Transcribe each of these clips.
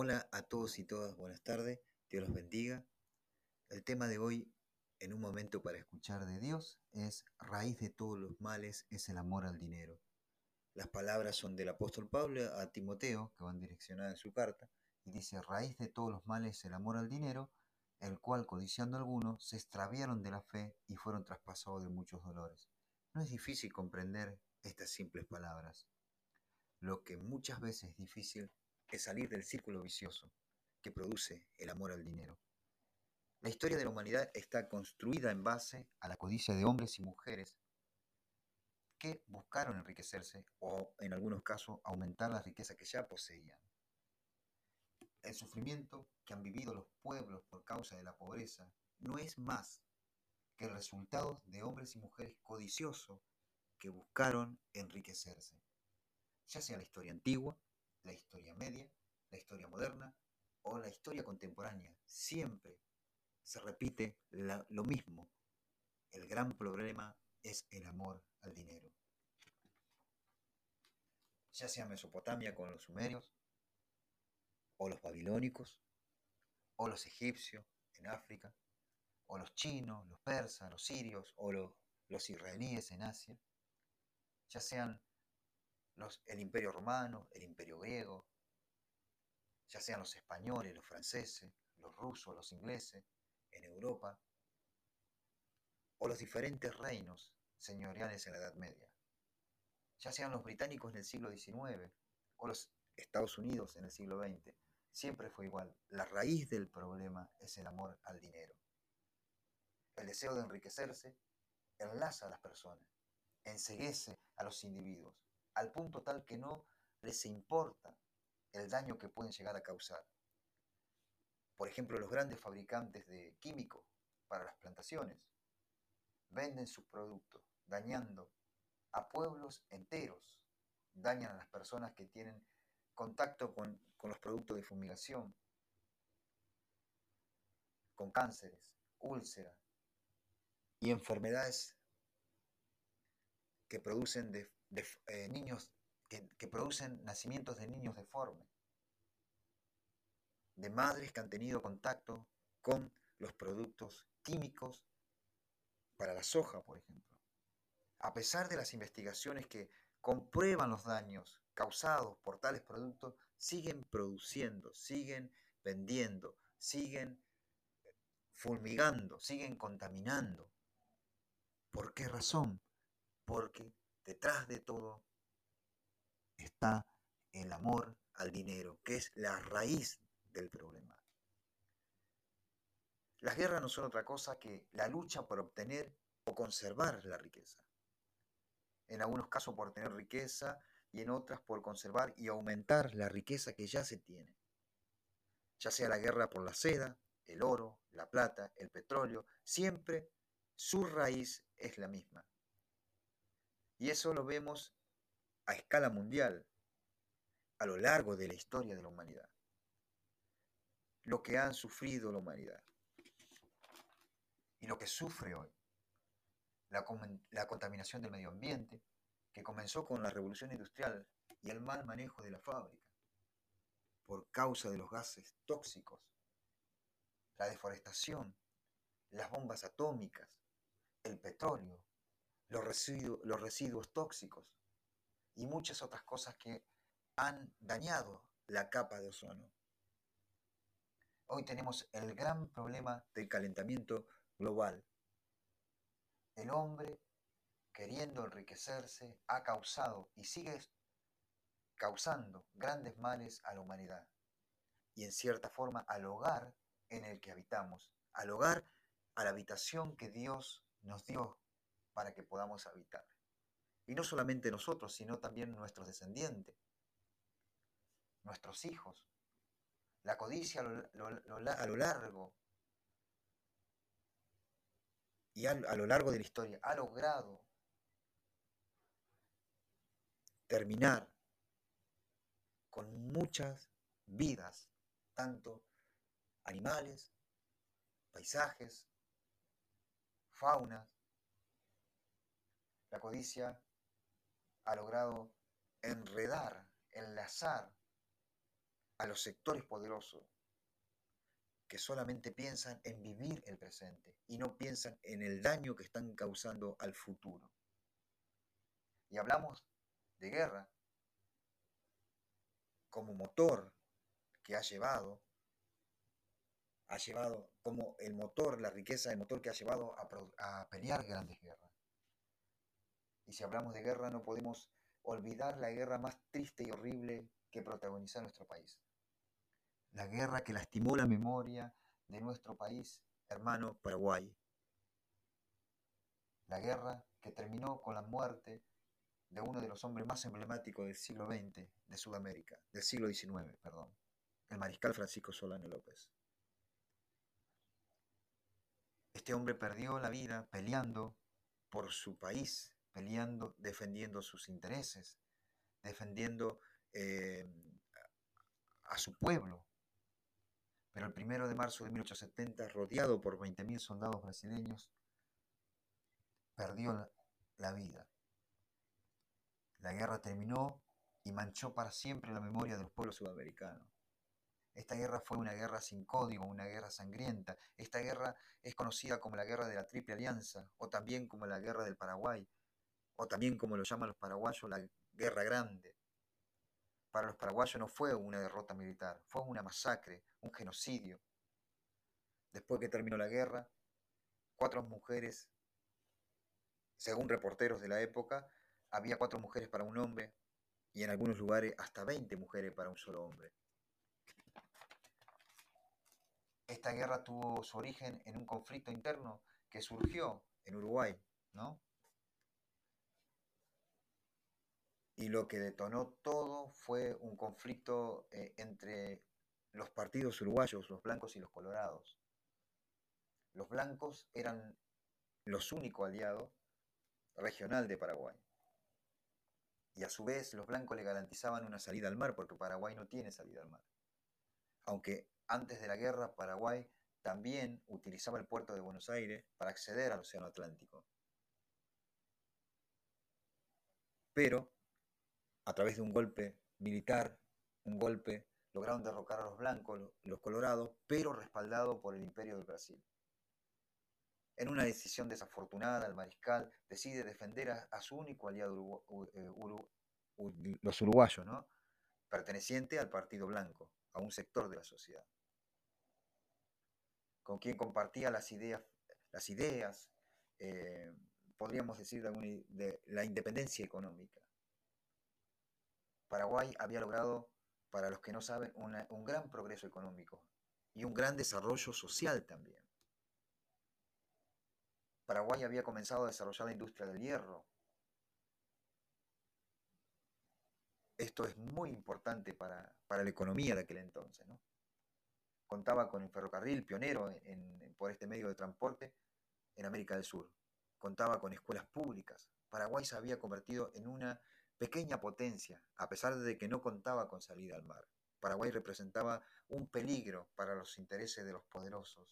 Hola a todos y todas, buenas tardes, Dios los bendiga. El tema de hoy, en un momento para escuchar de Dios, es raíz de todos los males es el amor al dinero. Las palabras son del apóstol Pablo a Timoteo, que van direccionadas en su carta, y dice, raíz de todos los males es el amor al dinero, el cual, codiciando algunos, se extraviaron de la fe y fueron traspasados de muchos dolores. No es difícil comprender estas simples palabras. Lo que muchas veces es difícil es salir del círculo vicioso que produce el amor al dinero. La historia de la humanidad está construida en base a la codicia de hombres y mujeres que buscaron enriquecerse o, en algunos casos, aumentar la riqueza que ya poseían. El sufrimiento que han vivido los pueblos por causa de la pobreza no es más que el resultado de hombres y mujeres codiciosos que buscaron enriquecerse, ya sea la historia antigua, la historia media, la historia moderna o la historia contemporánea. Siempre se repite lo mismo. El gran problema es el amor al dinero. Ya sea Mesopotamia con los sumerios, o los babilónicos, o los egipcios en África, o los chinos, los persas, los sirios, o los, los israelíes en Asia, ya sean el imperio romano, el imperio griego, ya sean los españoles, los franceses, los rusos, los ingleses, en Europa, o los diferentes reinos señoriales en la Edad Media, ya sean los británicos en el siglo XIX o los Estados Unidos en el siglo XX, siempre fue igual. La raíz del problema es el amor al dinero. El deseo de enriquecerse enlaza a las personas, enseguece a los individuos, al punto tal que no les importa el daño que pueden llegar a causar. Por ejemplo, los grandes fabricantes de químicos para las plantaciones venden sus productos dañando a pueblos enteros, dañan a las personas que tienen contacto con, con los productos de fumigación, con cánceres, úlceras y enfermedades que producen de, eh, niños que, que, producen nacimientos de niños deformes, de madres que han tenido contacto con los productos químicos para la soja, por ejemplo. A pesar de las investigaciones que comprueban los daños causados por tales productos, siguen produciendo, siguen vendiendo, siguen fulmigando, siguen contaminando. ¿Por qué razón? porque detrás de todo está el amor al dinero, que es la raíz del problema. Las guerras no son otra cosa que la lucha por obtener o conservar la riqueza. En algunos casos por tener riqueza y en otras por conservar y aumentar la riqueza que ya se tiene. Ya sea la guerra por la seda, el oro, la plata, el petróleo, siempre su raíz es la misma, y eso lo vemos a escala mundial, a lo largo de la historia de la humanidad. Lo que han sufrido la humanidad. Y lo que sufre hoy. La, la contaminación del medio ambiente, que comenzó con la revolución industrial y el mal manejo de la fábrica, por causa de los gases tóxicos, la deforestación, las bombas atómicas, el petróleo, los residuos, los residuos tóxicos y muchas otras cosas que han dañado la capa de ozono. Hoy tenemos el gran problema del calentamiento global. El hombre, queriendo enriquecerse, ha causado y sigue causando grandes males a la humanidad y en cierta forma al hogar en el que habitamos, al hogar, a la habitación que Dios nos dio para que podamos habitar. Y no solamente nosotros, sino también nuestros descendientes, nuestros hijos. La codicia a lo, largo y a, a lo largo de la historia ha logrado terminar con muchas vidas, tanto animales, paisajes, faunas, la codicia ha logrado enredar, enlazar a los sectores poderosos que solamente piensan en vivir el presente y no piensan en el daño que están causando al futuro. Y hablamos de guerra como motor que ha llevado, ha llevado como el motor, la riqueza, el motor que ha llevado a, a pelear grandes guerras. Y si hablamos de guerra no podemos olvidar la guerra más triste y horrible que protagonizó nuestro país. La guerra que lastimó la memoria de nuestro país, hermano Paraguay. La guerra que terminó con la muerte de uno de los hombres más emblemáticos del siglo XX de Sudamérica, del siglo XIX, perdón, el mariscal Francisco Solano López. Este hombre perdió la vida peleando por su país, peleando, defendiendo sus intereses, defendiendo eh, a su pueblo. Pero el primero de marzo de 1870, rodeado por 20.000 soldados brasileños, perdió la, la vida. La guerra terminó y manchó para siempre la memoria de los pueblos sudamericanos. Esta guerra fue una guerra sin código, una guerra sangrienta. Esta guerra es conocida como la guerra de la Triple Alianza, o también como la guerra del Paraguay, o también como lo llaman los paraguayos, la Guerra Grande. Para los paraguayos no fue una derrota militar, fue una masacre, un genocidio. Después que terminó la guerra, cuatro mujeres, según reporteros de la época, había cuatro mujeres para un hombre y en algunos lugares hasta 20 mujeres para un solo hombre. Esta guerra tuvo su origen en un conflicto interno que surgió en Uruguay, ¿no? Y lo que detonó todo fue un conflicto eh, entre los partidos uruguayos, los blancos y los colorados. Los blancos eran los únicos aliados regional de Paraguay. Y a su vez los blancos le garantizaban una salida al mar, porque Paraguay no tiene salida al mar. Aunque antes de la guerra Paraguay también utilizaba el puerto de Buenos Aires para acceder al Océano Atlántico. Pero a través de un golpe militar, un golpe, lograron derrocar a los blancos, los colorados, pero respaldado por el imperio del Brasil. En una decisión desafortunada, el mariscal decide defender a, su único aliado, eh, los uruguayos, perteneciente al Partido Blanco, a un sector de la sociedad, con quien compartía las ideas, las ideas eh, podríamos decir, de la independencia económica. Paraguay había logrado, para los que no saben, un gran progreso económico y un gran desarrollo social también. Paraguay había comenzado a desarrollar la industria del hierro. Esto es muy importante para, la economía de aquel entonces. Contaba con el ferrocarril pionero por este medio de transporte en América del Sur. Contaba con escuelas públicas. Paraguay se había convertido en una pequeña potencia, a pesar de que no contaba con salida al mar. Paraguay representaba un peligro para los intereses de los poderosos.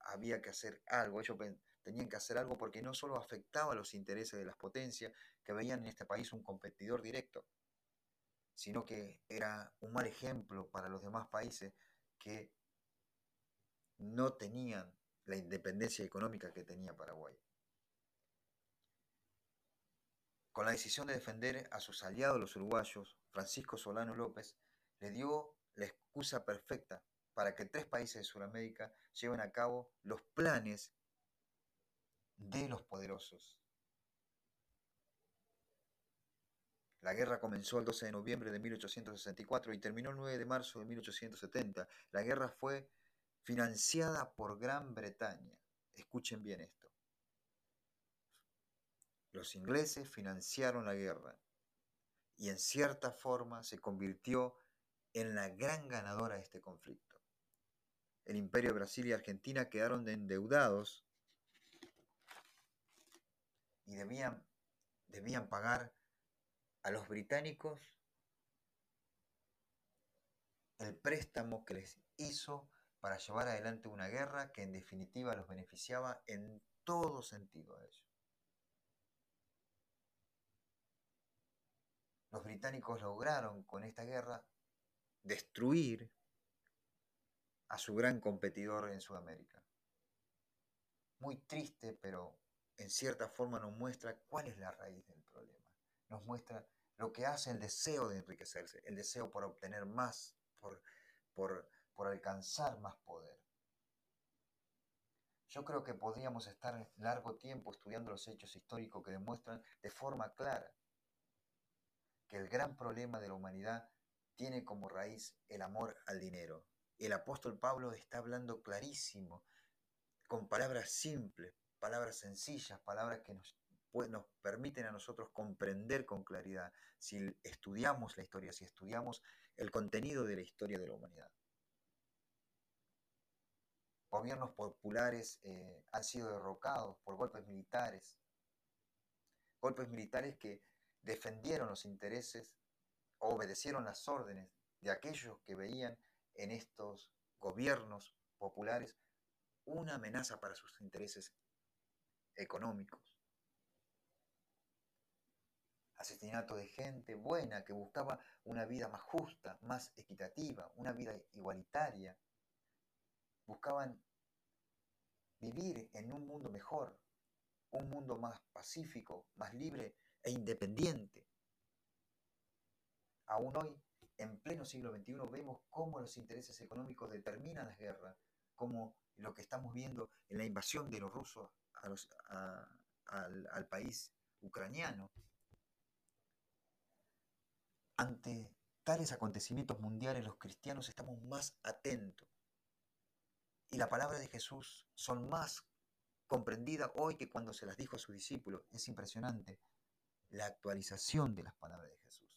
había que hacer algo, ellos tenían que hacer algo porque no solo afectaba los intereses de las potencias que veían en este país un competidor directo, sino que era un mal ejemplo para los demás países que no tenían la independencia económica que tenía Paraguay. Con la decisión de defender a sus aliados los uruguayos, Francisco Solano López le dio la excusa perfecta para que tres países de Sudamérica lleven a cabo los planes de los poderosos. La guerra comenzó el 12 de noviembre de 1864 y terminó el 9 de marzo de 1870. La guerra fue financiada por Gran Bretaña. Escuchen bien esto. Los ingleses financiaron la guerra y en cierta forma se convirtió en la gran ganadora de este conflicto. El imperio de Brasil y Argentina quedaron endeudados y debían, debían pagar a los británicos el préstamo que les hizo para llevar adelante una guerra que en definitiva los beneficiaba en todo sentido a ellos. Los británicos lograron con esta guerra destruir a su gran competidor en Sudamérica. Muy triste, pero en cierta forma nos muestra cuál es la raíz del problema. Nos muestra lo que hace el deseo de enriquecerse, el deseo por obtener más, por, por, por alcanzar más poder. Yo creo que podríamos estar largo tiempo estudiando los hechos históricos que demuestran de forma clara que el gran problema de la humanidad tiene como raíz el amor al dinero, el apóstol Pablo está hablando clarísimo, con palabras simples, palabras sencillas, palabras que nos, nos permiten a nosotros comprender con claridad si estudiamos la historia, si estudiamos el contenido de la historia de la humanidad. Gobiernos populares eh, han sido derrocados por golpes militares, golpes militares que defendieron los intereses, obedecieron las órdenes de aquellos que veían en estos gobiernos populares una amenaza para sus intereses económicos. Asesinato de gente buena que buscaba una vida más justa, más equitativa, una vida igualitaria. Buscaban vivir en un mundo mejor, un mundo más pacífico, más libre e independiente. Aún hoy en pleno siglo XXI vemos cómo los intereses económicos determinan las guerras, como lo que estamos viendo en la invasión de los rusos al, país ucraniano. Ante tales acontecimientos mundiales los cristianos estamos más atentos y la palabra de Jesús son más comprendidas hoy que cuando se las dijo a sus discípulos. Es impresionante la actualización de las palabras de Jesús.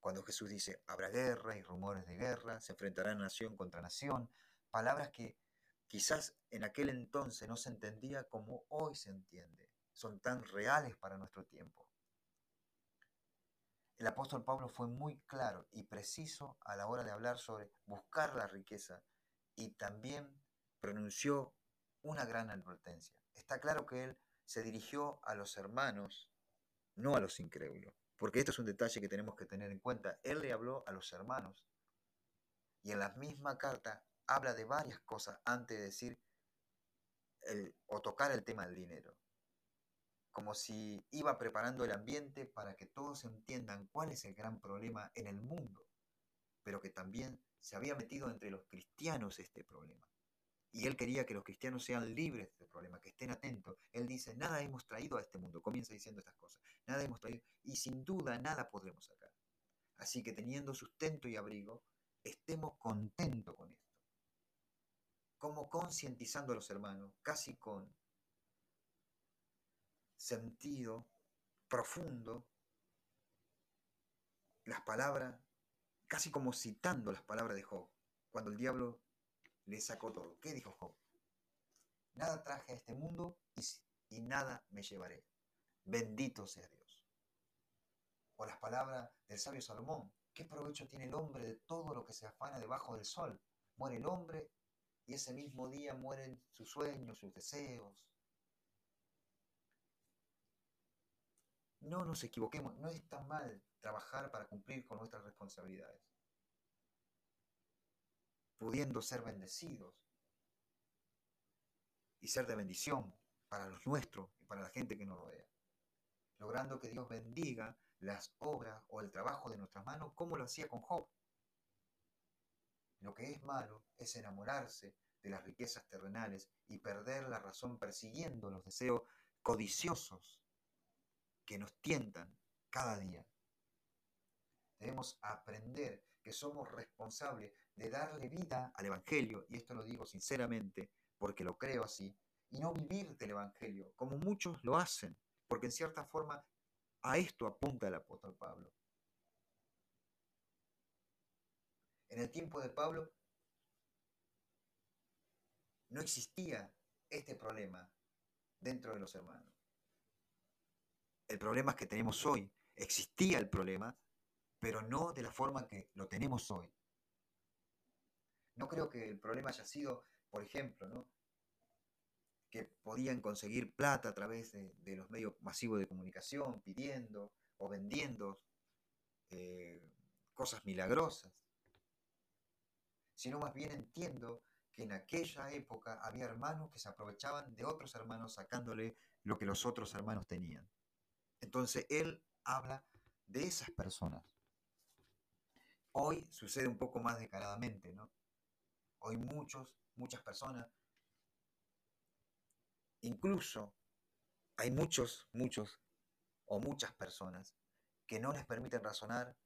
Cuando Jesús dice, habrá guerra y rumores de guerra, se enfrentarán nación contra nación, palabras que quizás en aquel entonces no se entendía como hoy se entiende, son tan reales para nuestro tiempo. El apóstol Pablo fue muy claro y preciso a la hora de hablar sobre buscar la riqueza y también pronunció una gran advertencia. Está claro que él se dirigió a los hermanos, no a los incrédulos. Porque esto es un detalle que tenemos que tener en cuenta. Él le habló a los hermanos y en la misma carta habla de varias cosas antes de decir o tocar el tema del dinero. Como si iba preparando el ambiente para que todos entiendan cuál es el gran problema en el mundo, pero que también se había metido entre los cristianos este problema. Y él quería que los cristianos sean libres de este problema, que estén atentos. Él dice, nada hemos traído a este mundo, comienza diciendo estas cosas, nada hemos traído, y sin duda nada podremos sacar. Así que teniendo sustento y abrigo, estemos contentos con esto. Como concientizando a los hermanos, casi con sentido profundo, las palabras, casi como citando las palabras de Job, cuando el diablo le sacó todo. ¿Qué dijo Job? Nada traje a este mundo y, nada me llevaré. Bendito sea Dios. O las palabras del sabio Salomón. ¿Qué provecho tiene el hombre de todo lo que se afana debajo del sol? Muere el hombre y ese mismo día mueren sus sueños, sus deseos. No nos equivoquemos, no es tan mal trabajar para cumplir con nuestras responsabilidades pudiendo ser bendecidos y ser de bendición para los nuestros y para la gente que nos rodea, logrando que Dios bendiga las obras o el trabajo de nuestras manos como lo hacía con Job. Lo que es malo es enamorarse de las riquezas terrenales y perder la razón persiguiendo los deseos codiciosos que nos tientan cada día. Debemos aprender que somos responsables de darle vida al Evangelio, y esto lo digo sinceramente porque lo creo así, y no vivir del Evangelio, como muchos lo hacen, porque en cierta forma a esto apunta el apóstol Pablo. En el tiempo de Pablo no existía este problema dentro de los hermanos. El problema es que tenemos hoy. Existía el problema, pero no de la forma que lo tenemos hoy. No creo que el problema haya sido, por ejemplo, ¿no? que podían conseguir plata a través de, los medios masivos de comunicación, pidiendo o vendiendo eh, cosas milagrosas, sino más bien entiendo que en aquella época había hermanos que se aprovechaban de otros hermanos sacándole lo que los otros hermanos tenían. Entonces él habla de esas personas. Hoy sucede un poco más descaradamente, ¿no? Hoy muchos, muchas personas, incluso hay muchos, muchos o muchas personas que no les permiten razonar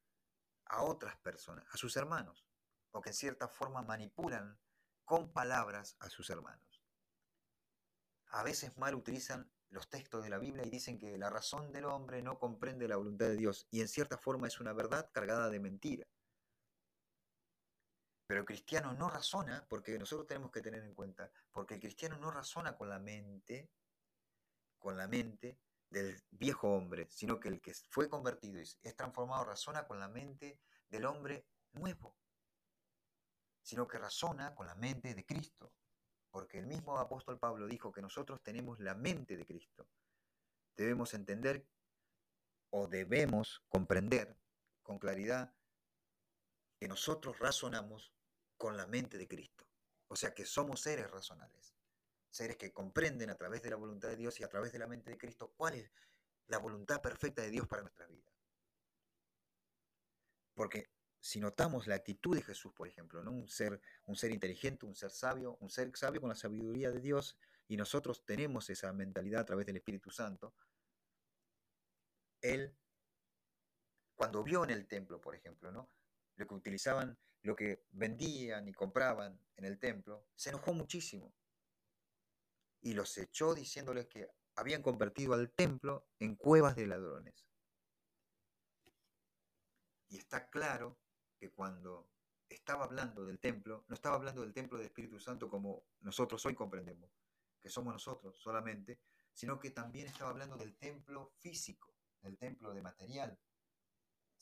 a otras personas, a sus hermanos, o que en cierta forma manipulan con palabras a sus hermanos. A veces mal utilizan los textos de la Biblia y dicen que la razón del hombre no comprende la voluntad de Dios, y en cierta forma es una verdad cargada de mentira. Pero el cristiano no razona, porque nosotros tenemos que tener en cuenta, porque el cristiano no razona con la mente, con la mente del viejo hombre, sino que el que fue convertido y es transformado razona con la mente del hombre nuevo, sino que razona con la mente de Cristo, porque el mismo apóstol Pablo dijo que nosotros tenemos la mente de Cristo. Debemos entender o debemos comprender con claridad que nosotros razonamos con la mente de Cristo. O sea que somos seres razonables, seres que comprenden a través de la voluntad de Dios y a través de la mente de Cristo cuál es la voluntad perfecta de Dios para nuestra vida. Porque si notamos la actitud de Jesús, por ejemplo, ¿no? un, ser, un ser inteligente, un ser sabio, un ser sabio con la sabiduría de Dios, y nosotros tenemos esa mentalidad a través del Espíritu Santo, él, cuando vio en el templo, por ejemplo, ¿no? Lo que utilizaban lo que vendían y compraban en el templo, se enojó muchísimo y los echó diciéndoles que habían convertido al templo en cuevas de ladrones. Y está claro que cuando estaba hablando del templo, no estaba hablando del templo del Espíritu Santo como nosotros hoy comprendemos, que somos nosotros solamente, sino que también estaba hablando del templo físico, del templo de material,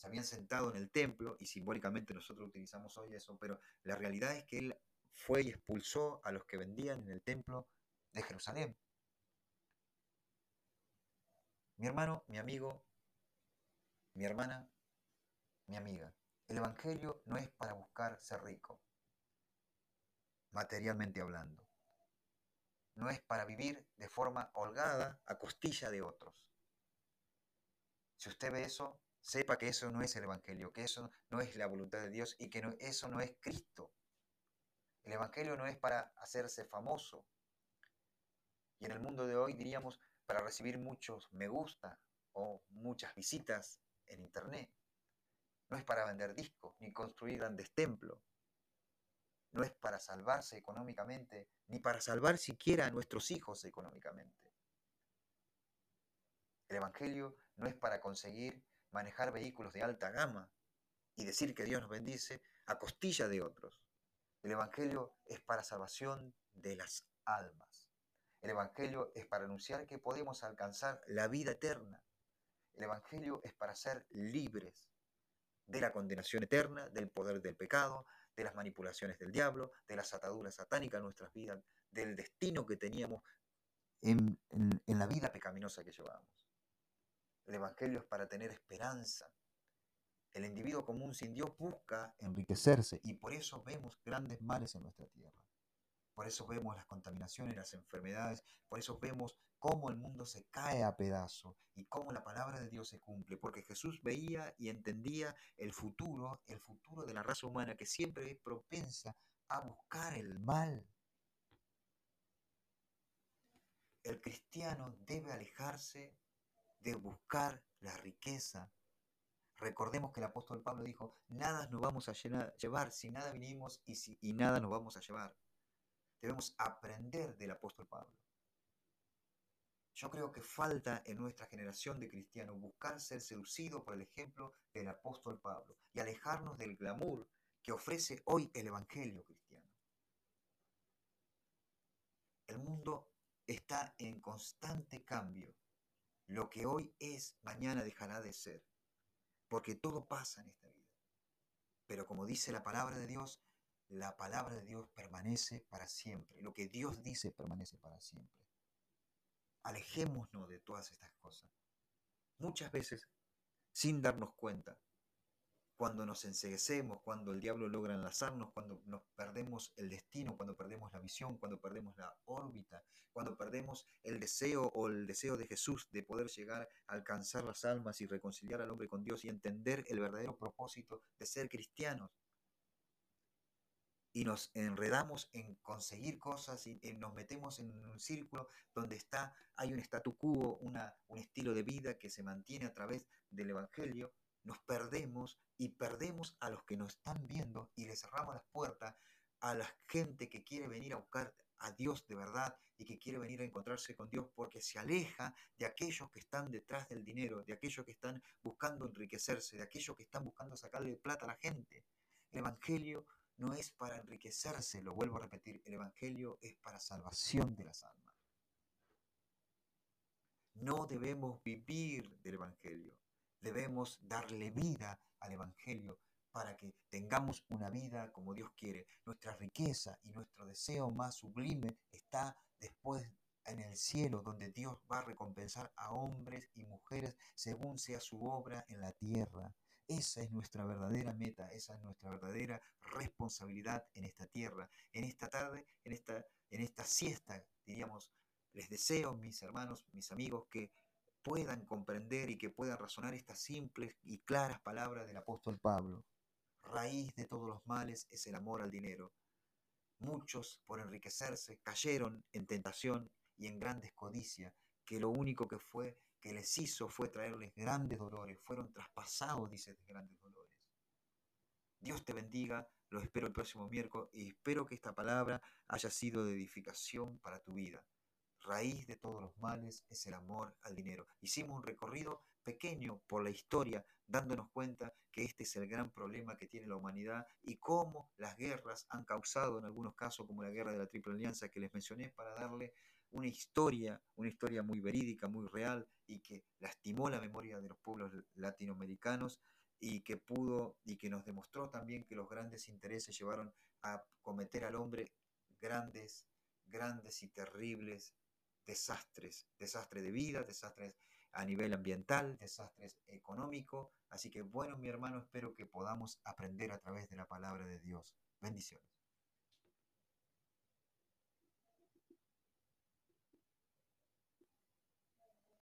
se habían sentado en el templo y simbólicamente nosotros utilizamos hoy eso, pero la realidad es que él fue y expulsó a los que vendían en el templo de Jerusalén. Mi hermano, mi amigo, mi hermana, mi amiga, el Evangelio no es para buscar ser rico, materialmente hablando. No es para vivir de forma holgada a costilla de otros. Si usted ve eso, sepa que eso no es el Evangelio, que eso no es la voluntad de Dios y que eso no es Cristo. El Evangelio no es para hacerse famoso. Y en el mundo de hoy diríamos para recibir muchos me gusta o muchas visitas en Internet. No es para vender discos ni construir grandes templos. No es para salvarse económicamente ni para salvar siquiera a nuestros hijos económicamente. El Evangelio no es para conseguir manejar vehículos de alta gama y decir que Dios nos bendice a costilla de otros. El Evangelio es para salvación de las almas. El Evangelio es para anunciar que podemos alcanzar la vida eterna. El Evangelio es para ser libres de la condenación eterna, del poder del pecado, de las manipulaciones del diablo, de las ataduras satánicas en nuestras vidas, del destino que teníamos en, en la vida pecaminosa que llevábamos. El Evangelio es para tener esperanza. El individuo común sin Dios busca enriquecerse y por eso vemos grandes males en nuestra tierra. Por eso vemos las contaminaciones, las enfermedades, por eso vemos cómo el mundo se cae a pedazos y cómo la palabra de Dios se cumple, porque Jesús veía y entendía el futuro, el futuro de la raza humana que siempre es propensa a buscar el mal. El cristiano debe alejarse de buscar la riqueza. Recordemos que el apóstol Pablo dijo, nada nos vamos a llevar, si nada vinimos y, si, y nada nos vamos a llevar. Debemos aprender del apóstol Pablo. Yo creo que falta en nuestra generación de cristianos buscar ser seducido por el ejemplo del apóstol Pablo y alejarnos del glamour que ofrece hoy el Evangelio cristiano. El mundo está en constante cambio lo que hoy es, mañana dejará de ser, porque todo pasa en esta vida. Pero como dice la palabra de Dios, la palabra de Dios permanece para siempre. Lo que Dios dice permanece para siempre. Alejémonos de todas estas cosas. Muchas veces, sin darnos cuenta, cuando nos enseguecemos, cuando el diablo logra enlazarnos, cuando nos perdemos el destino, cuando perdemos la visión, cuando perdemos la órbita, cuando perdemos el deseo o el deseo de Jesús de poder llegar a alcanzar las almas y reconciliar al hombre con Dios y entender el verdadero propósito de ser cristianos. Y nos enredamos en conseguir cosas y, nos metemos en un círculo donde está, hay un statu quo, una, un estilo de vida que se mantiene a través del Evangelio nos perdemos y perdemos a los que nos están viendo y le cerramos las puertas a la gente que quiere venir a buscar a Dios de verdad y que quiere venir a encontrarse con Dios porque se aleja de aquellos que están detrás del dinero, de aquellos que están buscando enriquecerse, de aquellos que están buscando sacarle plata a la gente. El Evangelio no es para enriquecerse, lo vuelvo a repetir, el Evangelio es para salvación de las almas. No debemos vivir del Evangelio, debemos darle vida al Evangelio para que tengamos una vida como Dios quiere. Nuestra riqueza y nuestro deseo más sublime está después en el cielo, donde Dios va a recompensar a hombres y mujeres según sea su obra en la tierra. Esa es nuestra verdadera meta, esa es nuestra verdadera responsabilidad en esta tierra. En esta tarde, en esta, en esta siesta, diríamos, les deseo, mis hermanos, mis amigos, que puedan comprender y que puedan razonar estas simples y claras palabras del apóstol Pablo. Raíz de todos los males es el amor al dinero. Muchos, por enriquecerse, cayeron en tentación y en grandes codicia, que lo único que fue que les hizo fue traerles grandes dolores, fueron traspasados, dice, de grandes dolores. Dios te bendiga, lo espero el próximo miércoles y espero que esta palabra haya sido de edificación para tu vida raíz de todos los males es el amor al dinero. Hicimos un recorrido pequeño por la historia, dándonos cuenta que este es el gran problema que tiene la humanidad y cómo las guerras han causado en algunos casos, como la guerra de la Triple Alianza que les mencioné, para darle una historia, una historia muy verídica, muy real y que lastimó la memoria de los pueblos latinoamericanos y que pudo y que nos demostró también que los grandes intereses llevaron a cometer al hombre grandes, grandes y terribles desastres, desastres de vida, desastres a nivel ambiental, desastres económicos. Así que bueno, mi hermano, espero que podamos aprender a través de la palabra de Dios. Bendiciones.